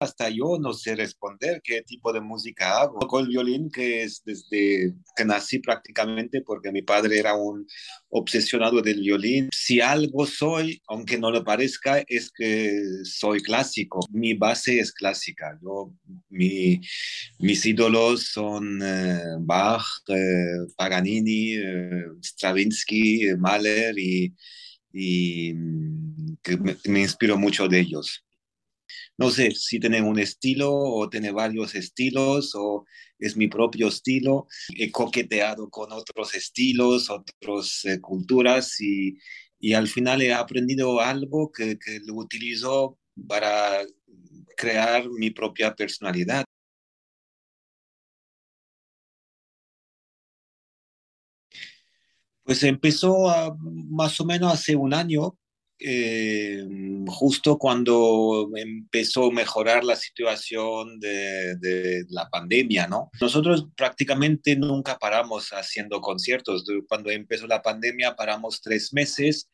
hasta yo no sé responder qué tipo de música hago. Con el violín, que es desde que nací prácticamente, porque mi padre era un obsesionado del violín. Si algo soy, aunque no lo parezca, es que soy clásico. Mi base es clásica. Yo, mi, mis ídolos son eh, Bach, eh, Paganini, eh, Stravinsky, Mahler y, y mm, que me, me inspiro mucho de ellos no sé si tiene un estilo o tiene varios estilos o es mi propio estilo. He coqueteado con otros estilos, otras eh, culturas y, y, al final he aprendido algo que, que lo utilizo para crear mi propia personalidad. Pues empezó a, más o menos hace un año eh, justo cuando empezó a mejorar la situación de, la pandemia, ¿no? Nosotros prácticamente nunca paramos haciendo conciertos. Cuando empezó la pandemia paramos tres meses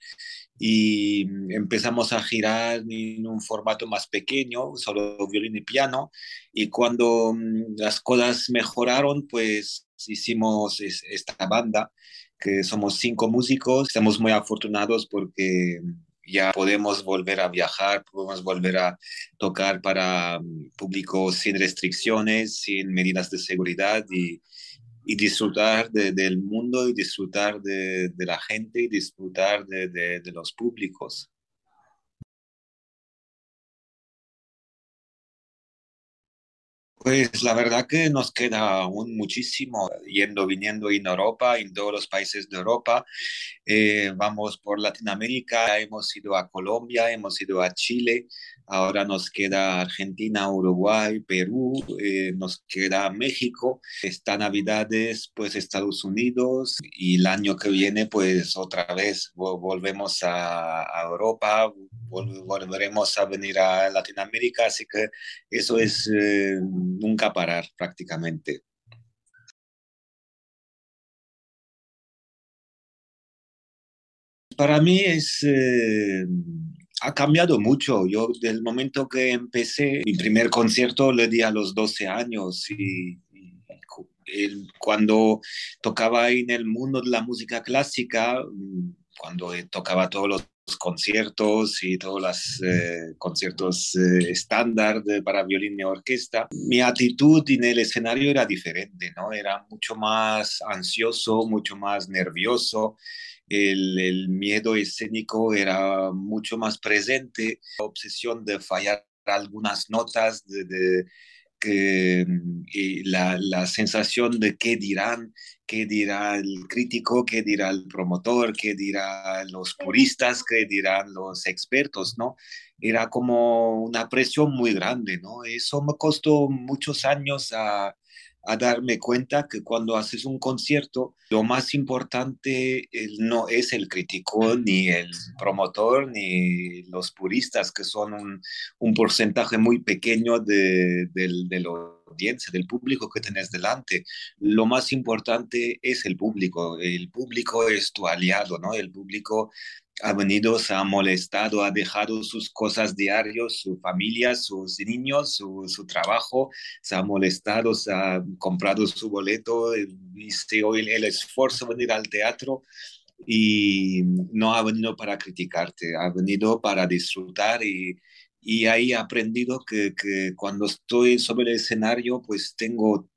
y empezamos a girar en un formato más pequeño, solo violín y piano. Y cuando mm, las cosas mejoraron, pues hicimos esta banda que somos cinco músicos. Estamos muy afortunados porque ya podemos volver a viajar, podemos volver a tocar para mm, público sin restricciones, sin medidas de seguridad y, y disfrutar de, del mundo y disfrutar de, de, la gente y disfrutar de, de los públicos. Pues la verdad que nos queda aún muchísimo yendo, viniendo en Europa, en todos los países de Europa. Eh, vamos por Latinoamérica, hemos ido a Colombia, hemos ido a Chile, ahora nos queda Argentina, Uruguay, Perú, eh, nos queda México. Esta Navidades, pues Estados Unidos y el año que viene, pues otra vez volvemos a, Europa, volveremos a venir a Latinoamérica, así que eso es eh, nunca parar prácticamente. Para mí es, eh, ha cambiado mucho. Yo, del momento que empecé, mi primer concierto le di a los 12 años y, y cuando tocaba en el mundo de la música clásica, cuando tocaba todos los conciertos y todos los eh, conciertos eh, estándar para violín y orquesta, mi actitud en el escenario era diferente, ¿no? Era mucho más ansioso, mucho más nervioso. El, el miedo escénico era mucho más presente, la obsesión de fallar algunas notas, de, de que la, la, sensación de qué dirán, qué dirá el crítico, qué dirá el promotor, qué dirán los puristas, qué dirán los expertos, ¿no? Era como una presión muy grande, ¿no? Eso me costó muchos años a, a darme cuenta que cuando haces un concierto, lo más importante no es el crítico, ni el promotor, ni los puristas, que son un, porcentaje muy pequeño de, de, de audiencia, del público que tenés delante. Lo más importante es el público. El público es tu aliado, ¿no? El público ha venido, se ha molestado, ha dejado sus cosas diarios, su familia, sus niños, su, trabajo, se ha molestado, se ha comprado su boleto, viste hoy el esfuerzo de venir al teatro y no ha venido para criticarte, ha venido para disfrutar y, y ahí he aprendido que, que cuando estoy sobre el escenario, pues tengo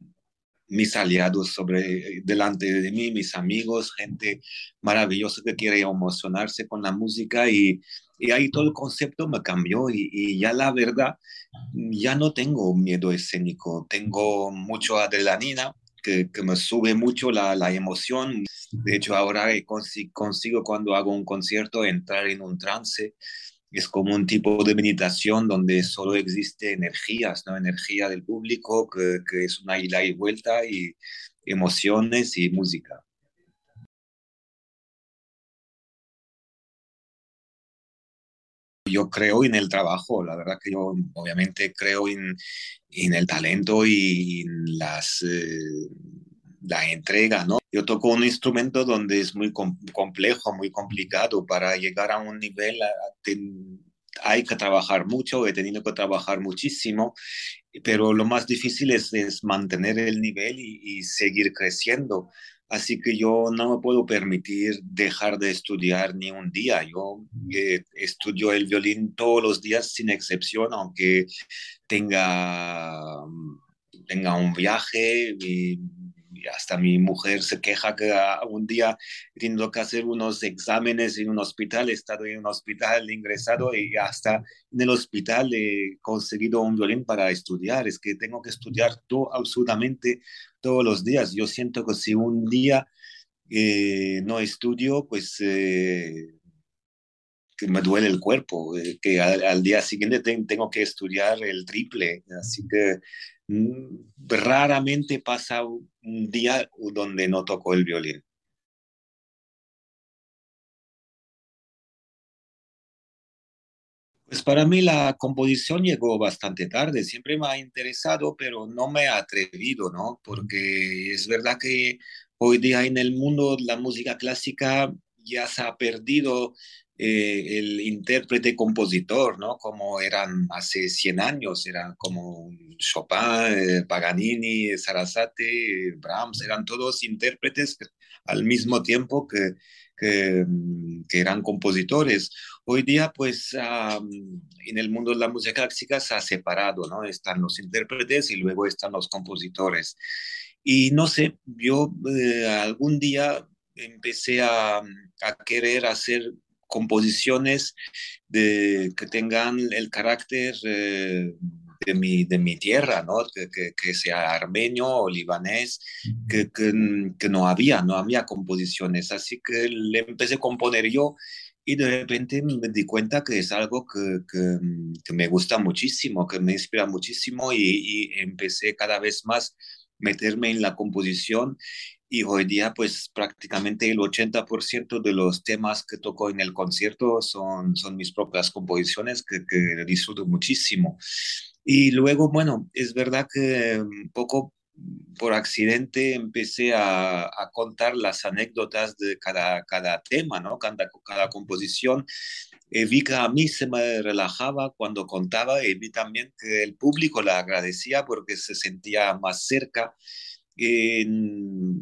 mis aliados sobre, delante de mí, mis amigos, gente maravillosa que quiere emocionarse con la música y, y ahí todo el concepto me cambió y, y, ya la verdad, ya no tengo miedo escénico, tengo mucho adrenalina que, que me sube mucho la, la, emoción. De hecho, ahora consigo, consigo cuando hago un concierto entrar en un trance es como un tipo de meditación donde solo existe energías, ¿no? Energía del público, que, que es una ida y vuelta, y emociones y música. Yo creo en el trabajo, la verdad que yo obviamente creo en, en el talento y en las... Eh, la entrega, ¿no? Yo toco un instrumento donde es muy com complejo, muy complicado para llegar a un nivel hay que trabajar mucho, he tenido que trabajar muchísimo, pero lo más difícil es, es mantener el nivel y, y, seguir creciendo. Así que yo no me puedo permitir dejar de estudiar ni un día. Yo eh, estudio el violín todos los días sin excepción, aunque tenga, tenga un viaje. Y, hasta mi mujer se queja que un día teniendo que hacer unos exámenes en un hospital, he estado en un hospital ingresado y hasta en el hospital he conseguido un violín para estudiar. Es que tengo que estudiar todo absolutamente todos los días. Yo siento que si un día eh, no estudio, pues eh, que me duele el cuerpo, eh, que al, día siguiente tengo que estudiar el triple. Así que Mm, raramente pasa un día donde no toco el violín. Pues para mí la composición llegó bastante tarde, siempre me ha interesado, pero no me ha atrevido, ¿no? Porque es verdad que hoy día en el mundo la música clásica ya se ha perdido eh, el intérprete compositor, ¿no? Como eran hace 100 años, eran como Chopin, eh, Paganini, Sarasate, Brahms, eran todos intérpretes al mismo tiempo que, que, que eran compositores. Hoy día, pues, en el mundo de la música clásica se ha separado, ¿no? Están los intérpretes y luego están los compositores. Y no sé, yo eh, algún día empecé a, a querer hacer composiciones de, que tengan el carácter eh, de, mi, de mi tierra, ¿no? Que, que, sea armenio o libanés, que, que, no había, no había composiciones. Así que le empecé a componer yo y de repente me di cuenta que es algo que, que, me gusta muchísimo, que me inspira muchísimo y, y empecé cada vez más meterme en la composición y hoy día pues prácticamente el 80% de los temas que toco en el concierto son, son mis propias composiciones que, que disfruto muchísimo. Y luego, bueno, es verdad que un poco por accidente empecé a, a, contar las anécdotas de cada, cada tema, ¿no? Cada, cada composición. Y vi que a mí se me relajaba cuando contaba y vi también que el público la agradecía porque se sentía más cerca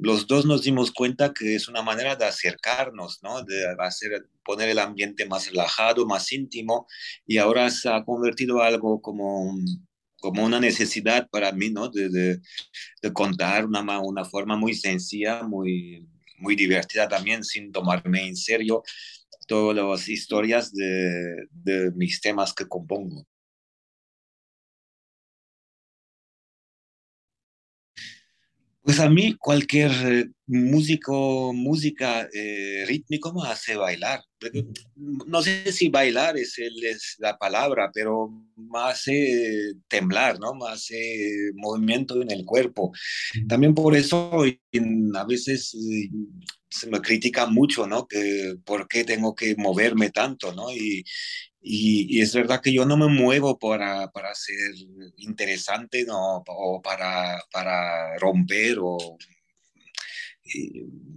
los dos nos dimos cuenta que es una manera de acercarnos, ¿no? de hacer, poner el ambiente más relajado, más íntimo, y ahora se ha convertido algo como, como una necesidad para mí, ¿no? de, de, de contar una, una forma muy sencilla, muy, muy divertida también, sin tomarme en serio todas las historias de, de mis temas que compongo. Pues a mí cualquier eh, músico, música eh, rítmico me hace bailar. No sé si bailar es, el, es la palabra, pero me hace temblar, ¿no? Me hace movimiento en el cuerpo. También por eso a veces eh, se me critica mucho, ¿no? Que por qué tengo que moverme tanto, ¿no? Y, y, es verdad que yo no me muevo para, para ser interesante ¿no? o para, para romper o,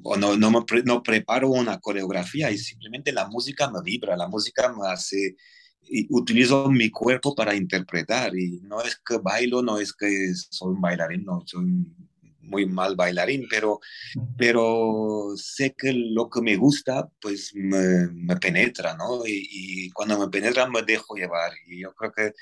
o no, no, me no preparo una coreografía y simplemente la música me vibra, la música me hace, y utilizo mi cuerpo para interpretar y no es que bailo, no es que soy un bailarín, no, soy muy mal bailarín, pero, pero sé que lo que me gusta, pues me, me penetra, ¿no? Y, y, cuando me penetra me dejo llevar. Y yo creo que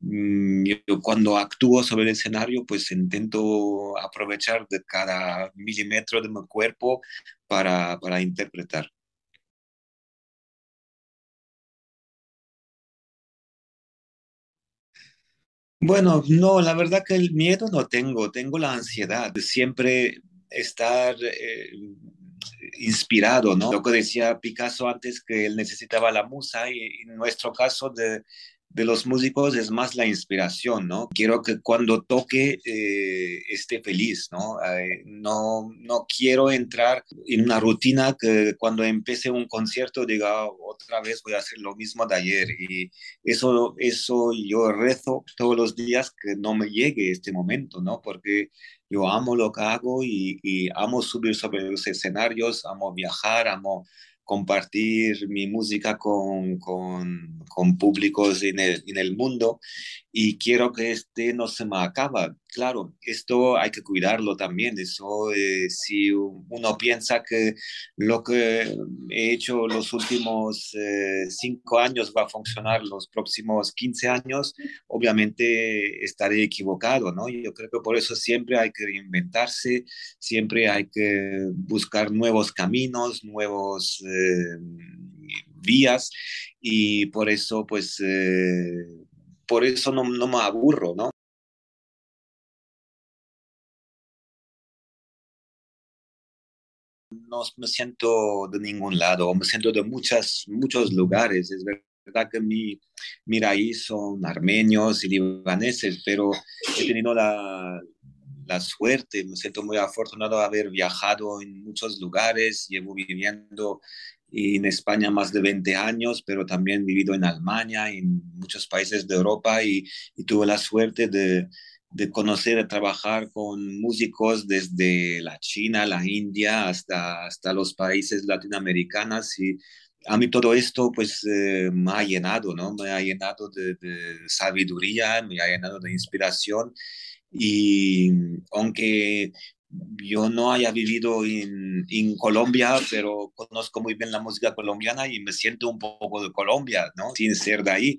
mm, yo cuando actúo sobre el escenario, pues intento aprovechar de cada milímetro de mi cuerpo para, para interpretar. Bueno, no, la verdad que el miedo no tengo, tengo la ansiedad de siempre estar eh, inspirado, ¿no? Lo que decía Picasso antes, que él necesitaba la musa y en nuestro caso de de los músicos es más la inspiración, ¿no? Quiero que cuando toque eh, esté feliz, ¿no? Eh, ¿no? No quiero entrar en una rutina que cuando empiece un concierto diga otra vez voy a hacer lo mismo de ayer y eso, eso yo rezo todos los días que no me llegue este momento, ¿no? Porque yo amo lo que hago y, y amo subir sobre los escenarios, amo viajar, amo compartir mi música con, con, con públicos en el, en el, mundo y quiero que este no se me acaba. Claro, esto hay que cuidarlo también. Eso, eh, si uno piensa que lo que he hecho los últimos eh, cinco años va a funcionar los próximos 15 años, obviamente estaré equivocado, ¿no? Yo creo que por eso siempre hay que reinventarse, siempre hay que buscar nuevos caminos, nuevos eh, vías y por eso, pues, por eso no me aburro, ¿no? No me siento de ningún lado, me siento de muchas, muchos lugares. Es verdad que mi, mi raíz son armenios y libaneses, pero he tenido la, la suerte, me siento muy afortunado de haber viajado en muchos lugares, llevo viviendo en España más de 20 años, pero también vivido en Alemania, en muchos países de Europa y, y tuve la suerte de, de conocer y trabajar con músicos desde la China, la India, hasta, hasta los países latinoamericanos y a mí todo esto pues eh, me ha llenado, ¿no? Me ha llenado de, de, sabiduría, me ha llenado de inspiración y aunque yo no haya vivido en, en, Colombia, pero conozco muy bien la música colombiana y me siento un poco de Colombia, ¿no? Sin ser de ahí.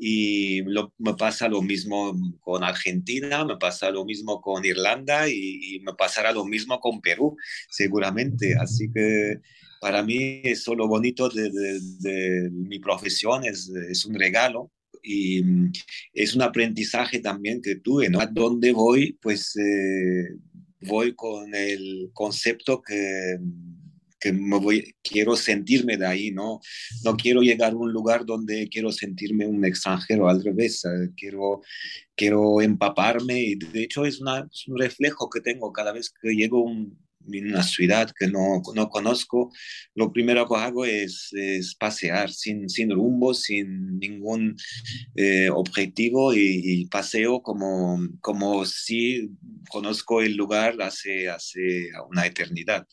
Y me pasa lo mismo con Argentina, me pasa lo mismo con Irlanda y, me pasará lo mismo con Perú, seguramente. Así que para mí es lo bonito de, de, mi profesión, es, un regalo y es un aprendizaje también que tuve, ¿no? A dónde voy, pues eh, voy con el concepto que, que me voy, quiero sentirme de ahí, ¿no? No quiero llegar a un lugar donde quiero sentirme un extranjero, al revés, eh, quiero, quiero empaparme y de hecho es, una, es un reflejo que tengo cada vez que llego a un, en una ciudad que no, no conozco, lo primero que hago es, pasear sin, sin rumbo, sin ningún eh, objetivo y, y, paseo como, como si conozco el lugar hace, hace una eternidad.